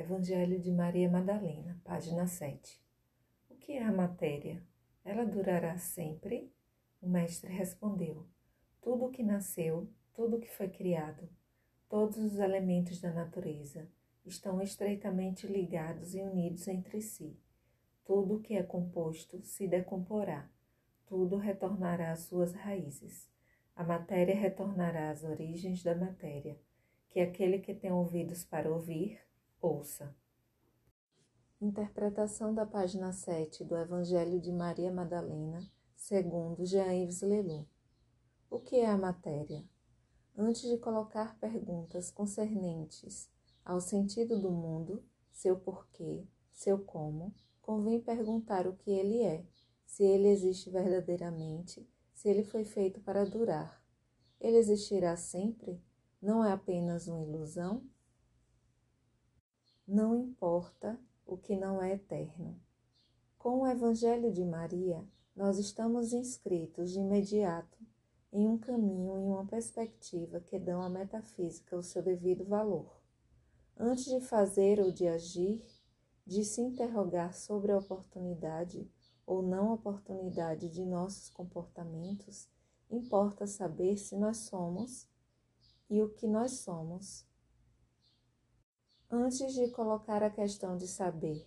Evangelho de Maria Madalena, página 7. O que é a matéria? Ela durará sempre? O mestre respondeu: Tudo o que nasceu, tudo o que foi criado, todos os elementos da natureza estão estreitamente ligados e unidos entre si. Tudo o que é composto se decomporá, tudo retornará às suas raízes. A matéria retornará às origens da matéria, que aquele que tem ouvidos para ouvir, Ouça. Interpretação da página 7 do Evangelho de Maria Madalena, segundo Jean-Yves Leloup. O que é a matéria? Antes de colocar perguntas concernentes ao sentido do mundo, seu porquê, seu como, convém perguntar o que ele é, se ele existe verdadeiramente, se ele foi feito para durar. Ele existirá sempre? Não é apenas uma ilusão? Não importa o que não é eterno. Com o Evangelho de Maria, nós estamos inscritos de imediato em um caminho e uma perspectiva que dão à metafísica o seu devido valor. Antes de fazer ou de agir, de se interrogar sobre a oportunidade ou não oportunidade de nossos comportamentos, importa saber se nós somos e o que nós somos antes de colocar a questão de saber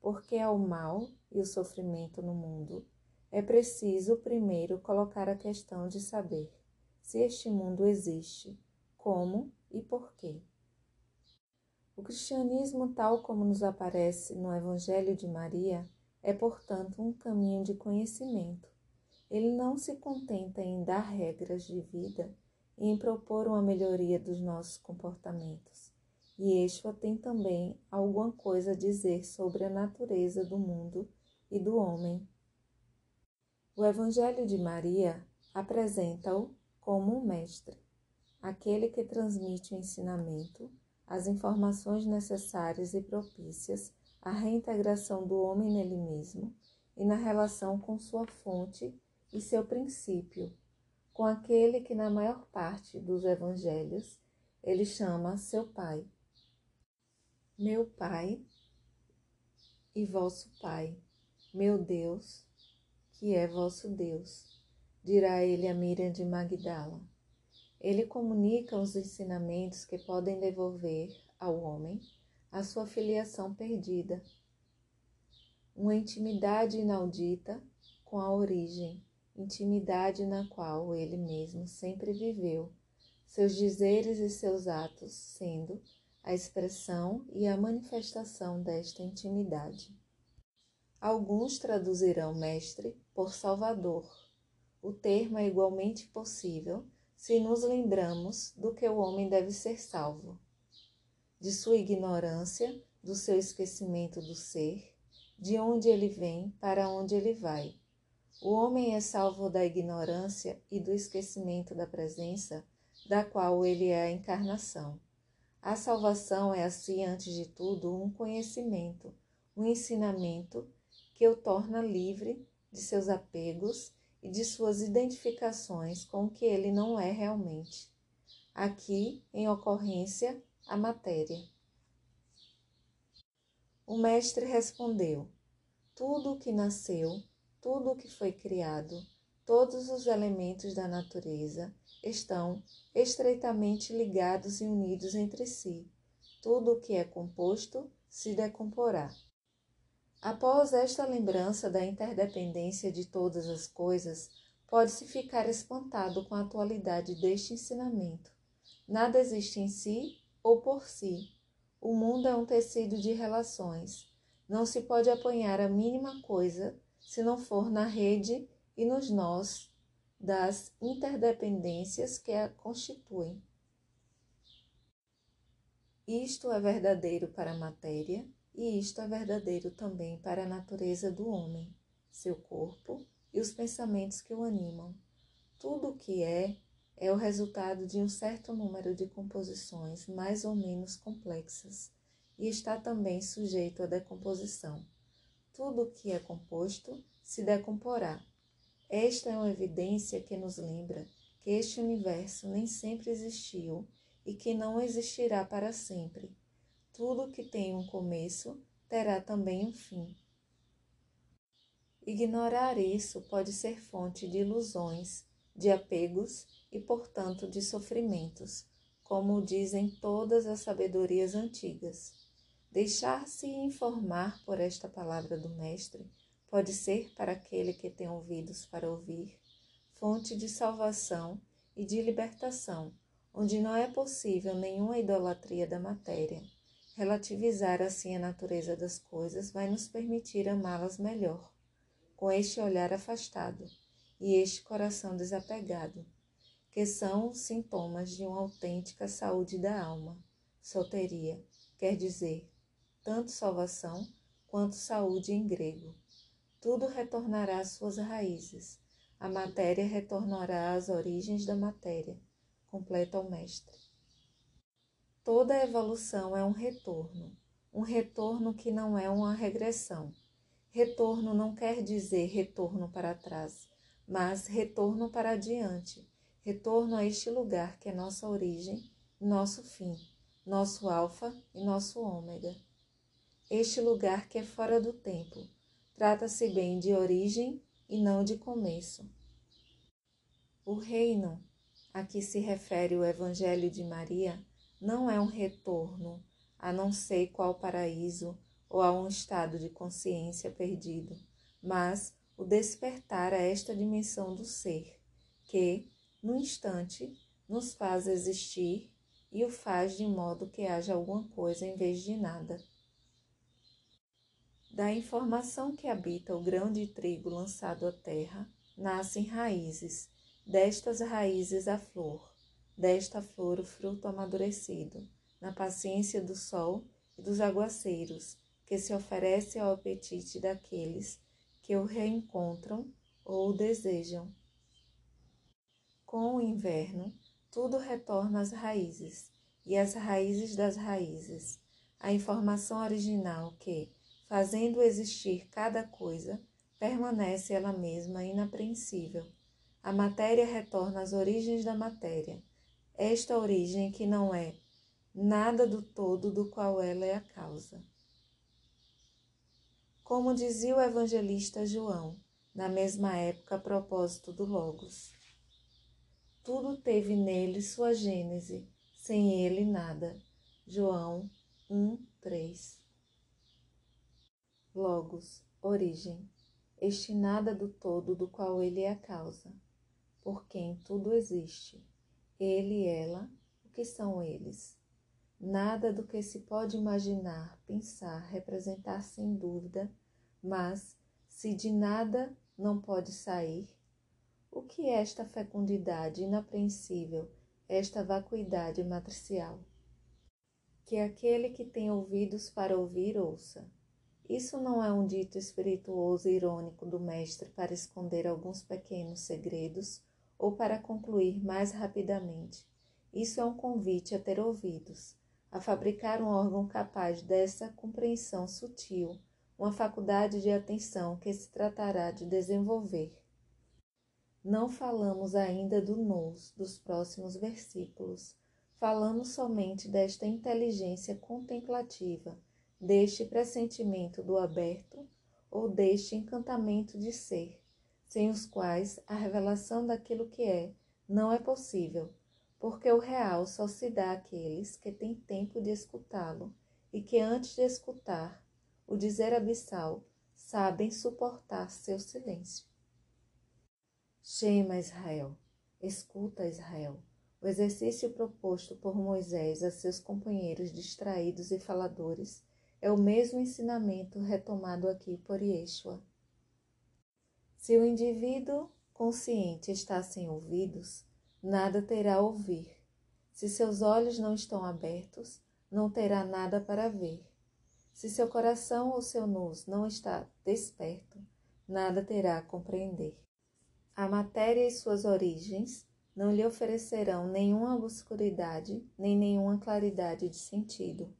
por que há o mal e o sofrimento no mundo, é preciso primeiro colocar a questão de saber se este mundo existe, como e por quê. O cristianismo, tal como nos aparece no Evangelho de Maria, é, portanto, um caminho de conhecimento. Ele não se contenta em dar regras de vida e em propor uma melhoria dos nossos comportamentos Yeshua tem também alguma coisa a dizer sobre a natureza do mundo e do homem. O Evangelho de Maria apresenta-o como um mestre, aquele que transmite o ensinamento, as informações necessárias e propícias à reintegração do homem nele mesmo e na relação com sua fonte e seu princípio, com aquele que na maior parte dos evangelhos ele chama seu pai meu Pai e vosso Pai, meu Deus, que é vosso Deus, dirá ele a Miriam de Magdala. Ele comunica os ensinamentos que podem devolver ao homem a sua filiação perdida, uma intimidade inaudita com a origem, intimidade na qual ele mesmo sempre viveu, seus dizeres e seus atos sendo a expressão e a manifestação desta intimidade. Alguns traduzirão mestre por salvador. O termo é igualmente possível se nos lembramos do que o homem deve ser salvo, de sua ignorância, do seu esquecimento do ser, de onde ele vem, para onde ele vai. O homem é salvo da ignorância e do esquecimento da presença, da qual ele é a encarnação. A salvação é, assim, antes de tudo, um conhecimento, um ensinamento que o torna livre de seus apegos e de suas identificações com o que ele não é realmente. Aqui, em ocorrência, a matéria. O mestre respondeu: Tudo o que nasceu, tudo o que foi criado, todos os elementos da natureza estão estreitamente ligados e unidos entre si. Tudo o que é composto se decomporá. Após esta lembrança da interdependência de todas as coisas, pode-se ficar espantado com a atualidade deste ensinamento. Nada existe em si ou por si. O mundo é um tecido de relações. Não se pode apanhar a mínima coisa se não for na rede e nos nós das interdependências que a constituem. Isto é verdadeiro para a matéria e isto é verdadeiro também para a natureza do homem, seu corpo e os pensamentos que o animam. Tudo o que é é o resultado de um certo número de composições mais ou menos complexas e está também sujeito à decomposição. Tudo o que é composto se decomporá esta é uma evidência que nos lembra que este universo nem sempre existiu e que não existirá para sempre. tudo que tem um começo terá também um fim. Ignorar isso pode ser fonte de ilusões, de apegos e, portanto, de sofrimentos, como dizem todas as sabedorias antigas. Deixar-se informar por esta palavra do Mestre pode ser para aquele que tem ouvidos para ouvir, fonte de salvação e de libertação, onde não é possível nenhuma idolatria da matéria. Relativizar assim a natureza das coisas vai nos permitir amá-las melhor com este olhar afastado e este coração desapegado, que são sintomas de uma autêntica saúde da alma. Soteria quer dizer tanto salvação quanto saúde em grego. Tudo retornará às suas raízes. A matéria retornará às origens da matéria, completa o mestre. Toda evolução é um retorno, um retorno que não é uma regressão Retorno não quer dizer retorno para trás, mas retorno para adiante, retorno a este lugar que é nossa origem, nosso fim, nosso alfa e nosso ômega. Este lugar que é fora do tempo, trata-se bem de origem e não de começo. O reino a que se refere o Evangelho de Maria não é um retorno a não sei qual paraíso ou a um estado de consciência perdido, mas o despertar a esta dimensão do ser, que, no instante, nos faz existir e o faz de modo que haja alguma coisa em vez de nada. Da informação que habita o grão de trigo lançado à terra, nascem raízes, destas raízes a flor, desta flor o fruto amadurecido, na paciência do sol e dos aguaceiros, que se oferece ao apetite daqueles que o reencontram ou o desejam. Com o inverno, tudo retorna às raízes, e às raízes das raízes, a informação original que, fazendo existir cada coisa, permanece ela mesma inapreensível. A matéria retorna às origens da matéria, esta origem que não é nada do todo do qual ela é a causa. Como dizia o evangelista João, na mesma época a propósito do Logos. Tudo teve nele sua gênese, sem ele nada. João 1, 3. Logos, origem, este nada do todo do qual ele é a causa, por quem tudo existe, ele ela, o que são eles? Nada do que se pode imaginar, pensar, representar sem dúvida, mas se de nada não pode sair, o que é esta fecundidade inapreensível, esta vacuidade matricial? Que aquele que tem ouvidos para ouvir, ouça. Isso não é um dito espirituoso e irônico do Mestre para esconder alguns pequenos segredos ou para concluir mais rapidamente. Isso é um convite a ter ouvidos a fabricar um órgão capaz dessa compreensão sutil, uma faculdade de atenção que se tratará de desenvolver. Não falamos ainda do nous dos próximos versículos. Falamos somente desta inteligência contemplativa, deste pressentimento do aberto ou deste encantamento de ser, sem os quais a revelação daquilo que é não é possível porque o real só se dá àqueles que têm tempo de escutá-lo e que antes de escutar o dizer abissal sabem suportar seu silêncio. Shema Israel, escuta Israel, o exercício proposto por Moisés a seus companheiros distraídos e faladores é o mesmo ensinamento retomado aqui por Yeshua. Se o indivíduo consciente está sem ouvidos, nada terá a ouvir. Se seus olhos não estão abertos, não terá nada para ver. Se seu coração ou seu nus não está desperto, nada terá a compreender. A matéria e suas origens não lhe oferecerão nenhuma obscuridade nem nenhuma claridade de sentido.